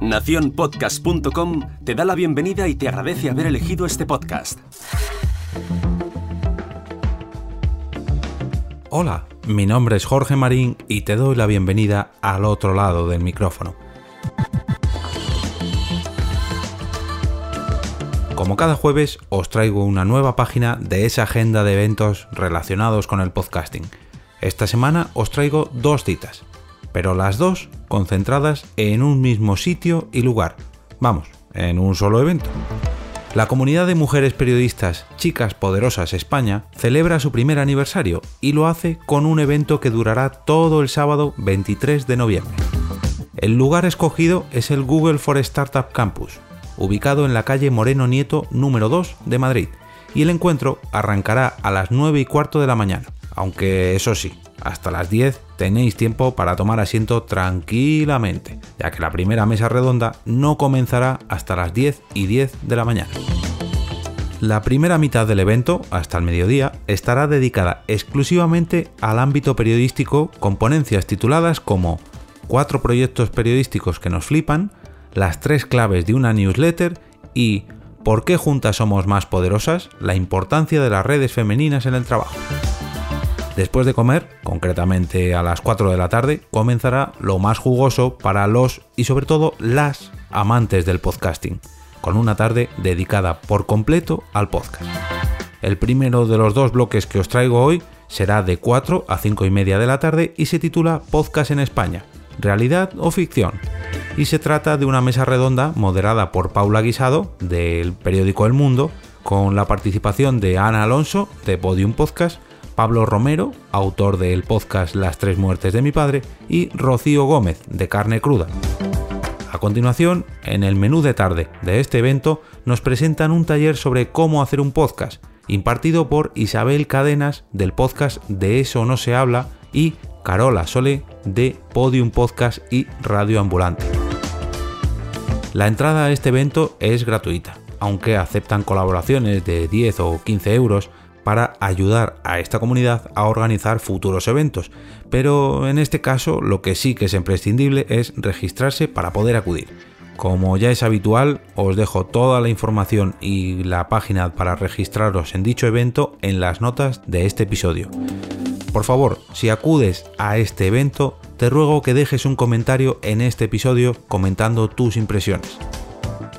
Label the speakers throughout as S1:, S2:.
S1: Naciónpodcast.com te da la bienvenida y te agradece haber elegido este podcast.
S2: Hola, mi nombre es Jorge Marín y te doy la bienvenida al otro lado del micrófono. Como cada jueves os traigo una nueva página de esa agenda de eventos relacionados con el podcasting. Esta semana os traigo dos citas, pero las dos concentradas en un mismo sitio y lugar. Vamos, en un solo evento. La comunidad de mujeres periodistas Chicas Poderosas España celebra su primer aniversario y lo hace con un evento que durará todo el sábado 23 de noviembre. El lugar escogido es el Google for Startup Campus, ubicado en la calle Moreno Nieto número 2 de Madrid, y el encuentro arrancará a las 9 y cuarto de la mañana, aunque eso sí, hasta las 10 tenéis tiempo para tomar asiento tranquilamente, ya que la primera mesa redonda no comenzará hasta las 10 y 10 de la mañana. La primera mitad del evento, hasta el mediodía, estará dedicada exclusivamente al ámbito periodístico con ponencias tituladas como Cuatro proyectos periodísticos que nos flipan, las tres claves de una newsletter y ¿Por qué juntas somos más poderosas? La importancia de las redes femeninas en el trabajo. Después de comer, concretamente a las 4 de la tarde, comenzará lo más jugoso para los y sobre todo las amantes del podcasting, con una tarde dedicada por completo al podcast. El primero de los dos bloques que os traigo hoy será de 4 a 5 y media de la tarde y se titula Podcast en España, realidad o ficción. Y se trata de una mesa redonda moderada por Paula Guisado, del periódico El Mundo, con la participación de Ana Alonso, de Podium Podcast, Pablo Romero, autor del podcast Las tres muertes de mi padre, y Rocío Gómez, de Carne Cruda. A continuación, en el menú de tarde de este evento, nos presentan un taller sobre cómo hacer un podcast, impartido por Isabel Cadenas del podcast De eso no se habla y Carola Sole de Podium Podcast y Radio Ambulante. La entrada a este evento es gratuita, aunque aceptan colaboraciones de 10 o 15 euros para ayudar a esta comunidad a organizar futuros eventos, pero en este caso lo que sí que es imprescindible es registrarse para poder acudir. Como ya es habitual, os dejo toda la información y la página para registraros en dicho evento en las notas de este episodio. Por favor, si acudes a este evento, te ruego que dejes un comentario en este episodio comentando tus impresiones.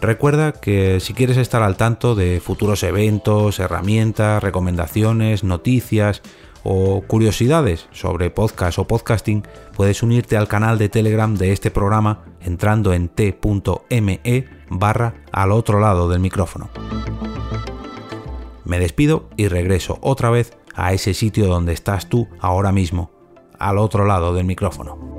S2: Recuerda que si quieres estar al tanto de futuros eventos, herramientas, recomendaciones, noticias o curiosidades sobre podcast o podcasting, puedes unirte al canal de Telegram de este programa entrando en t.me barra al otro lado del micrófono. Me despido y regreso otra vez a ese sitio donde estás tú ahora mismo, al otro lado del micrófono.